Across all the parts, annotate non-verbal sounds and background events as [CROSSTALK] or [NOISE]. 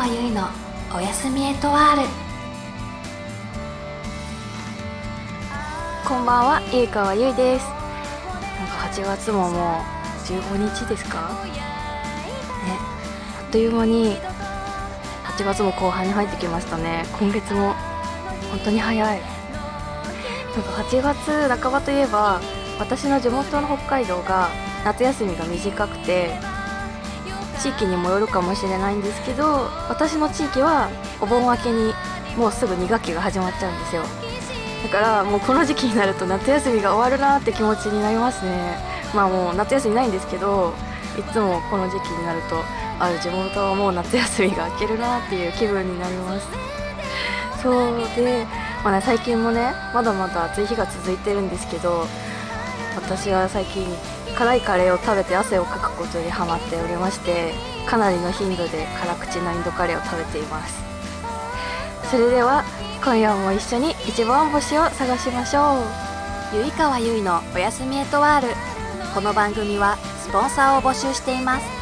川由衣のおやすみエトワールこんばんは、ゆいかわゆいです。なんか8月ももう15日ですか？ねあっという間に8月も後半に入ってきましたね。今月も本当に早い。なんか8月半ばといえば私の地元の北海道が夏休みが短くて地域にもよるかもしれないんですけど私の地域はお盆明けにもうすぐ2学期が始まっちゃうんですよ。だからもうこの時期になると夏休みが終わるなって気持ちになりますね。まあもう夏休みないんですけどいつもこの時期になるとあ地元はもう夏休みが明けるなっていう気分になります。そうで、まあね、最近もねまだまだ暑い日が続いてるんですけど私は最近辛いカレーを食べて汗をかくことにハマっておりましてかなりの頻度で辛口のインドカレーを食べています。それでは今夜も一緒に一番星を探しましょう。ゆいかわゆいのおやすみエトワール。この番組はスポンサーを募集しています。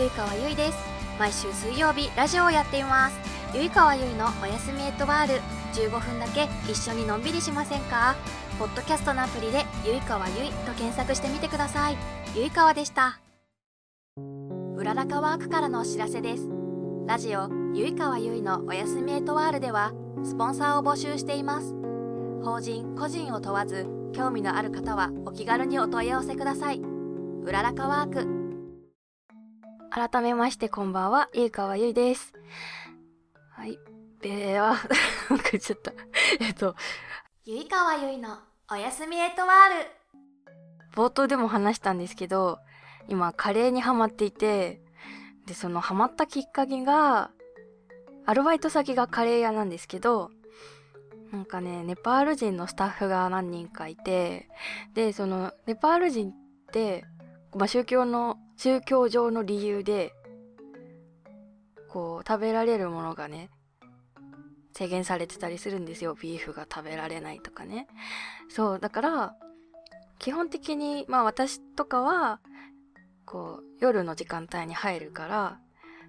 ゆいかわゆいです。毎週水曜日、ラジオをやっています。ゆいかわゆいのおやすみエットワール。15分だけ一緒にのんびりしませんか？ポッドキャストのアプリで、ゆいかわゆいと検索してみてください。ゆいかわでした。うららかワークからのお知らせです。ラジオ、ゆいかわゆいのおやすみエットワールでは、スポンサーを募集しています。法人、個人を問わず、興味のある方はお気軽にお問い合わせください。うららかワーク改めましてこんばんは、ゆいかわゆいです。はい。では、[LAUGHS] なんか言っちゃった。[LAUGHS] えっと、ゆいかわゆいのおやすみエトワール。冒頭でも話したんですけど、今カレーにハマっていて、で、そのハマったきっかけが、アルバイト先がカレー屋なんですけど、なんかね、ネパール人のスタッフが何人かいて、で、その、ネパール人って、まあ、宗教の宗教上の理由でこう食べられるものがね制限されてたりするんですよ。ビーフが食べられないとかね。そうだから基本的にまあ私とかはこう夜の時間帯に入るから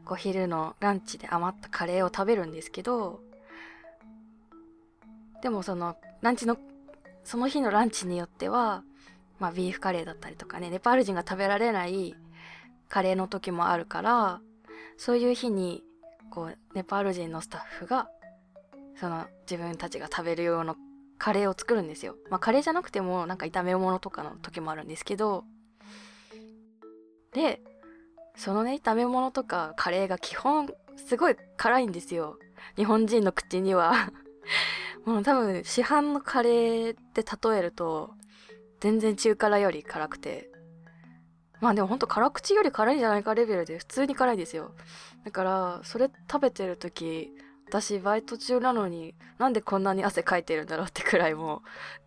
こう昼のランチで余ったカレーを食べるんですけどでもそのランチのその日のランチによってはまあビーフカレーだったりとかねネパール人が食べられないカレーの時もあるからそういう日にこうネパール人のスタッフがその自分たちが食べる用のカレーを作るんですよ。まあカレーじゃなくてもなんか炒め物とかの時もあるんですけどでそのね炒め物とかカレーが基本すごい辛いんですよ。日本人の口には [LAUGHS] もう多分市販のカレーって例えると全然中辛より辛くてまあでもほんと辛口より辛いんじゃないかレベルで普通に辛いですよ。だからそれ食べてる時私バイト中なのになんでこんなに汗かいてるんだろうってくらいもう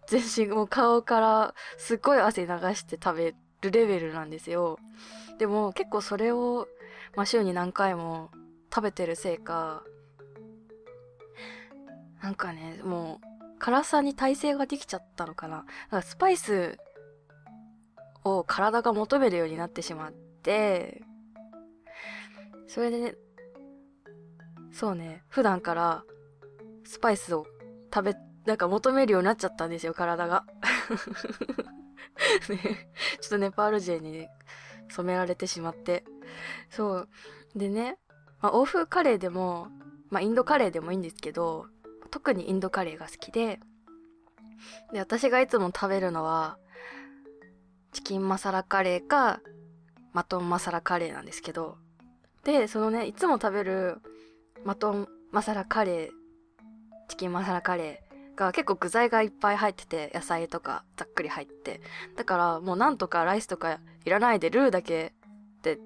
全身もう顔からすっごい汗流して食べるレベルなんですよ。でも結構それを、まあ、週に何回も食べてるせいかなんかねもう辛さに耐性ができちゃったのかな。だからスパイスを体が求めるようになってしまって、それでね、そうね、普段からスパイスを食べ、なんか求めるようになっちゃったんですよ、体が。[LAUGHS] ね、ちょっとネパール人に、ね、染められてしまって。そう。でね、まあ、欧風カレーでも、まあ、インドカレーでもいいんですけど、特にインドカレーが好きで、で、私がいつも食べるのは、チキンマサラカレーか、マトンマサラカレーなんですけど、で、そのね、いつも食べるマトンマサラカレー、チキンマサラカレーが結構具材がいっぱい入ってて、野菜とかざっくり入って。だからもうなんとかライスとかいらないでルーだけで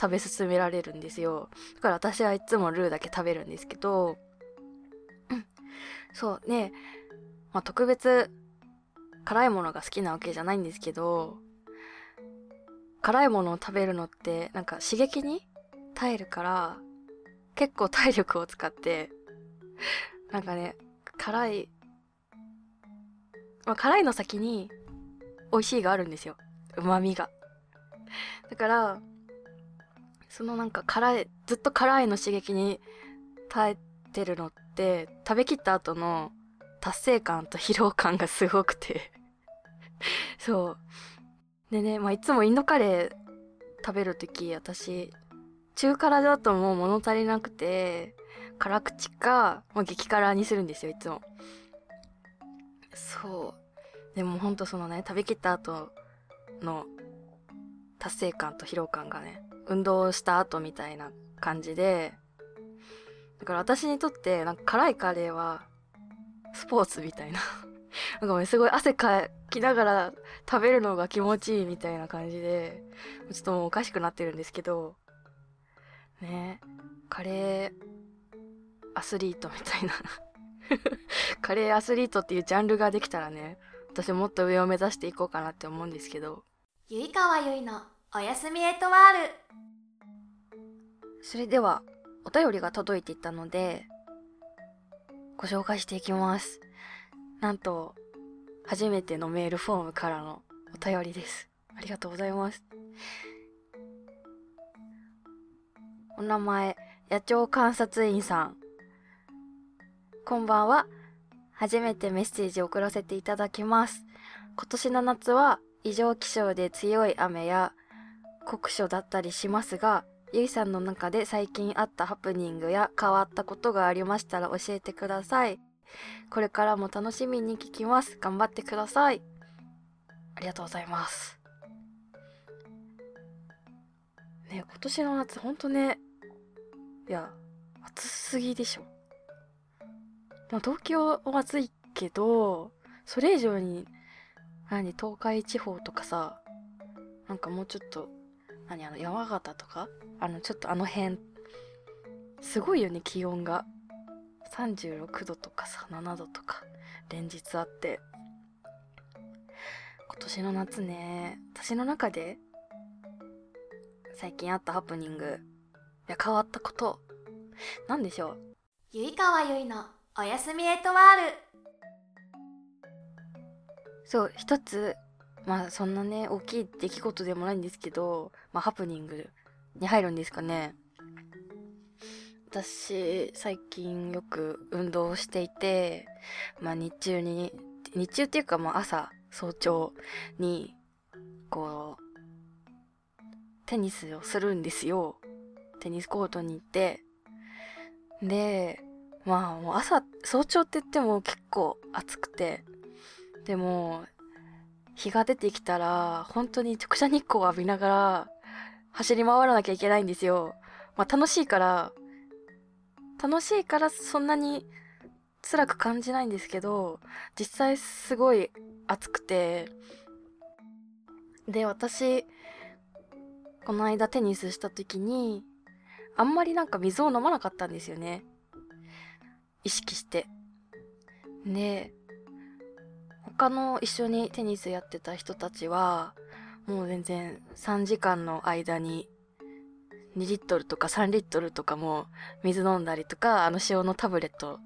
食べ進められるんですよ。だから私はいつもルーだけ食べるんですけど、そうね、まあ、特別辛いものが好きなわけじゃないんですけど、辛いものを食べるのってなんか刺激に耐えるから結構体力を使ってなんかね辛いまあ辛いの先に美味しいがあるんですよ。旨味が。だからそのなんか辛いずっと辛いの刺激に耐えてるのって食べきった後の達成感と疲労感がすごくて [LAUGHS] そうでね、まあ、いつもインドカレー食べるとき、私、中辛だともう物足りなくて、辛口か、まあ、激辛にするんですよ、いつも。そう。でもほんとそのね、食べきった後の達成感と疲労感がね、運動した後みたいな感じで、だから私にとって、なんか辛いカレーは、スポーツみたいな [LAUGHS] なんかすごい汗かきながら食べるのが気持ちいいみたいな感じで、ちょっともうおかしくなってるんですけど、ねカレーアスリートみたいな [LAUGHS] カレーアスリートっていうジャンルができたらね、私もっと上を目指していこうかなって思うんですけど。ゆいかわゆいのおやすみエトワール。それでは、お便りが届いていたので、ご紹介していきます。なんと、初めてのメールフォームからのお便りです。ありがとうございます。お名前、野鳥観察員さん。こんばんは。初めてメッセージを送らせていただきます。今年の夏は異常気象で強い雨や酷暑だったりしますが、ゆいさんの中で最近あったハプニングや変わったことがありましたら教えてください。これからも楽しみに聞きます。頑張ってください。ありがとうございます。ね今年の夏ほんとね、いや、暑すぎでしょ。まあ、東京は暑いけど、それ以上に、何、東海地方とかさ、なんかもうちょっと、何、あの、山形とか？あの、ちょっとあの辺、すごいよね、気温が。36度とかさ7度とか。連日あって。今年の夏ね私の中で最近あったハプニング。や変わったこと。なんでしょう？ゆいかわゆいのおやすみエトワール。そう一つまあそんなね大きい出来事でもないんですけどまあハプニングに入るんですかね。私最近よく運動をしていて、まあ、日中に日中っていうかまあ朝早朝にこうテニスをするんですよ。テニスコートに行って。でまあもう朝早朝って言っても結構暑くて。でも日が出てきたら本当に直射日光を浴びながら走り回らなきゃいけないんですよ。まあ楽しいから楽しいからそんなに辛く感じないんですけど、実際すごい暑くて、で、私、この間テニスした時に、あんまりなんか水を飲まなかったんですよね。意識して。で、他の一緒にテニスやってた人たちは、もう全然3時間の間に2リットルとか3リットルとかも水飲んだりとか、あの塩のタブレット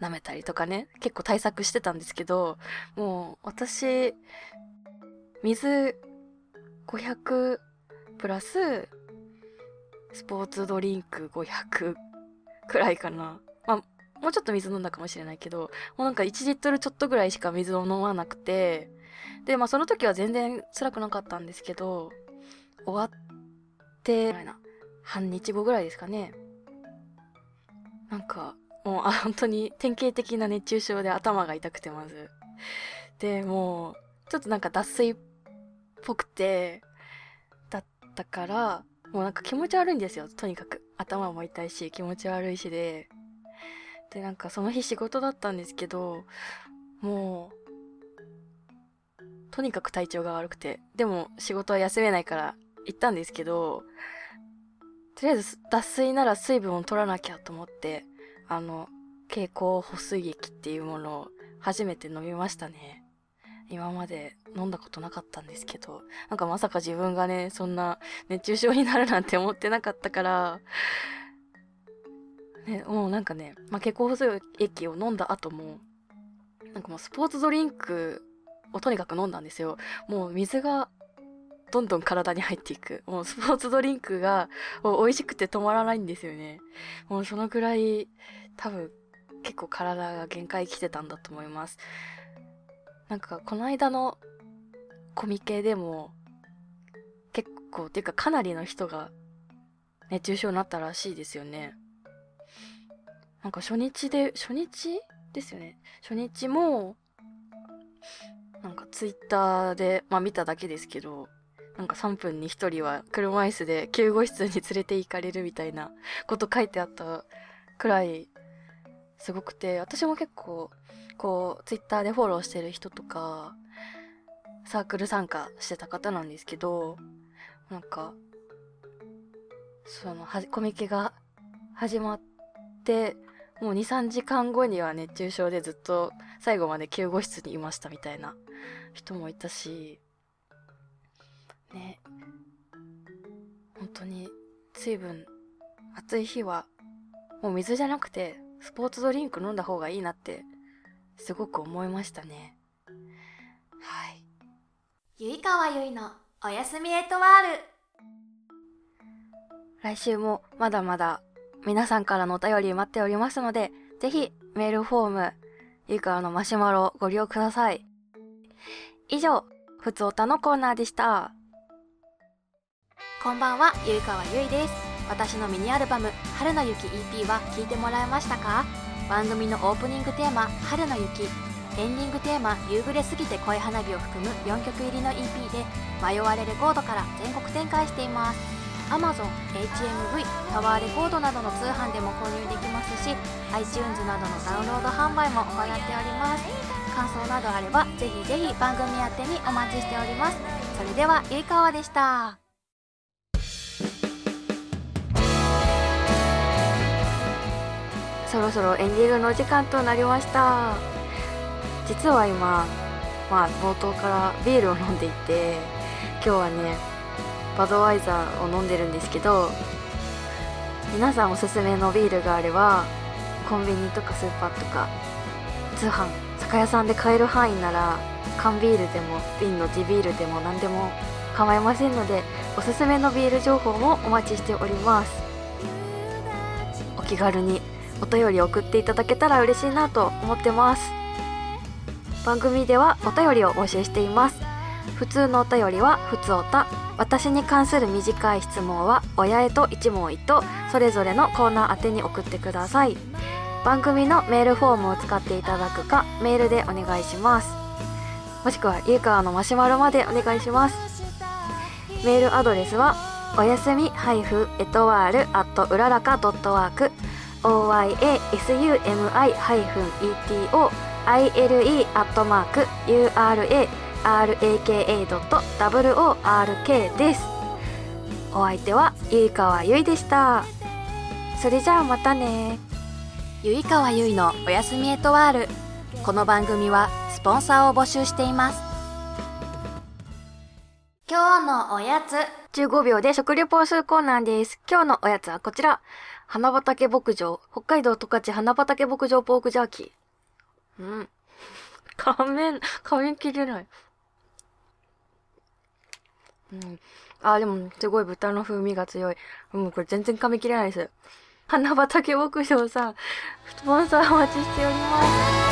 舐めたりとかね、結構対策してたんですけど、もう私、水500プラススポーツドリンク500くらいかな。もうちょっと水飲んだかもしれないけど、もうなんか1リットルちょっとぐらいしか水を飲まなくて、で、まあその時は全然辛くなかったんですけど、終わって、半日後ぐらいですかね。なんか、もう、あ、本当に典型的な熱中症で頭が痛くてまず。で、もう、ちょっとなんか脱水っぽくて、だったから、もうなんか気持ち悪いんですよ、とにかく。頭も痛いし、気持ち悪いしで。で、なんかその日仕事だったんですけど、もう、とにかく体調が悪くて。でも仕事は休めないから行ったんですけど、とりあえず脱水なら水分を取らなきゃと思って、あの、蛍光補水液っていうものを初めて飲みましたね。今まで飲んだことなかったんですけど、なんかまさか自分がね、そんな熱中症になるなんて思ってなかったから、ね、もうなんかね、まあ、血行細い液を飲んだ後も、なんかもうスポーツドリンクをとにかく飲んだんですよ。もう水がどんどん体に入っていく。もうスポーツドリンクが美味しくて止まらないんですよね。もうそのくらい多分結構体が限界来てたんだと思います。なんかこの間のコミケでも結構っていうかかなりの人が熱中症になったらしいですよね。なんか初日で、初日ですよね。初日も、なんかツイッターで、まあ見ただけですけど、なんか3分に1人は車椅子で救護室に連れて行かれるみたいなこと書いてあったくらいすごくて、私も結構、こう、ツイッターでフォローしてる人とか、サークル参加してた方なんですけど、なんか、その、コミケが始まって、もう2、3時間後には熱中症でずっと最後まで救護室にいましたみたいな人もいたし、ね、本当に水分、暑い日はもう水じゃなくてスポーツドリンク飲んだ方がいいなってすごく思いましたね。はい。ゆいかわゆいのおやすみエトワール。来週もまだまだ皆さんからのお便り待っておりますので、ぜひメールフォーム、ゆいかわのマシュマロをご利用ください。以上、ふつおたのコーナーでした。こんばんは、ゆいかわゆいです。私のミニアルバム「春の雪 EP」は聴いてもらえましたか？番組のオープニングテーマ「春の雪」エンディングテーマ「夕暮れすぎて恋花火」を含む4曲入りの EP で迷われレコードから全国展開しています Amazon、HMV、タワーレコードなどの通販でも購入できますし iTunes などのダウンロード販売も行っております。感想などあればぜひぜひ番組宛てにお待ちしております。それではゆいかわでした。そろそろエンディングの時間となりました。実は今まあ冒頭からビールを飲んでいて今日はねバドワイザーを飲んでるんですけど皆さんおすすめのビールがあればコンビニとかスーパーとか通販酒屋さんで買える範囲なら缶ビールでも瓶の地ビールでも何でも構いませんのでおすすめのビール情報もお待ちしております。お気軽にお便り送っていただけたら嬉しいなと思ってます。番組ではお便りを募集しています。普通のお便りは普通おた私に関する短い質問は親へと一問一答それぞれのコーナー宛てに送ってください。番組のメールフォームを使っていただくかメールでお願いします。もしくはゆうかわのマシュマロまでお願いします。メールアドレスはおやすみハイフエトワールアットうららかドットワーク oyasumi-eto ile アットマーク ura oyasumi-hyphen-ura-raka.work です。お相手はゆいかわゆいでした。それじゃあまたね。ゆいかわゆいのおやすみエトワール。この番組はスポンサーを募集しています。今日のおやつ。15秒で食レポをするコーナーです。今日のおやつはこちら。花畑牧場、北海道十勝花畑牧場ポークジャーキー。うん。[LAUGHS] 仮面、仮面切れない。うん。あ、でも、すごい豚の風味が強い。もう、これ全然噛み切れないです。花畑牧場さん、スポンサーお待ちしております。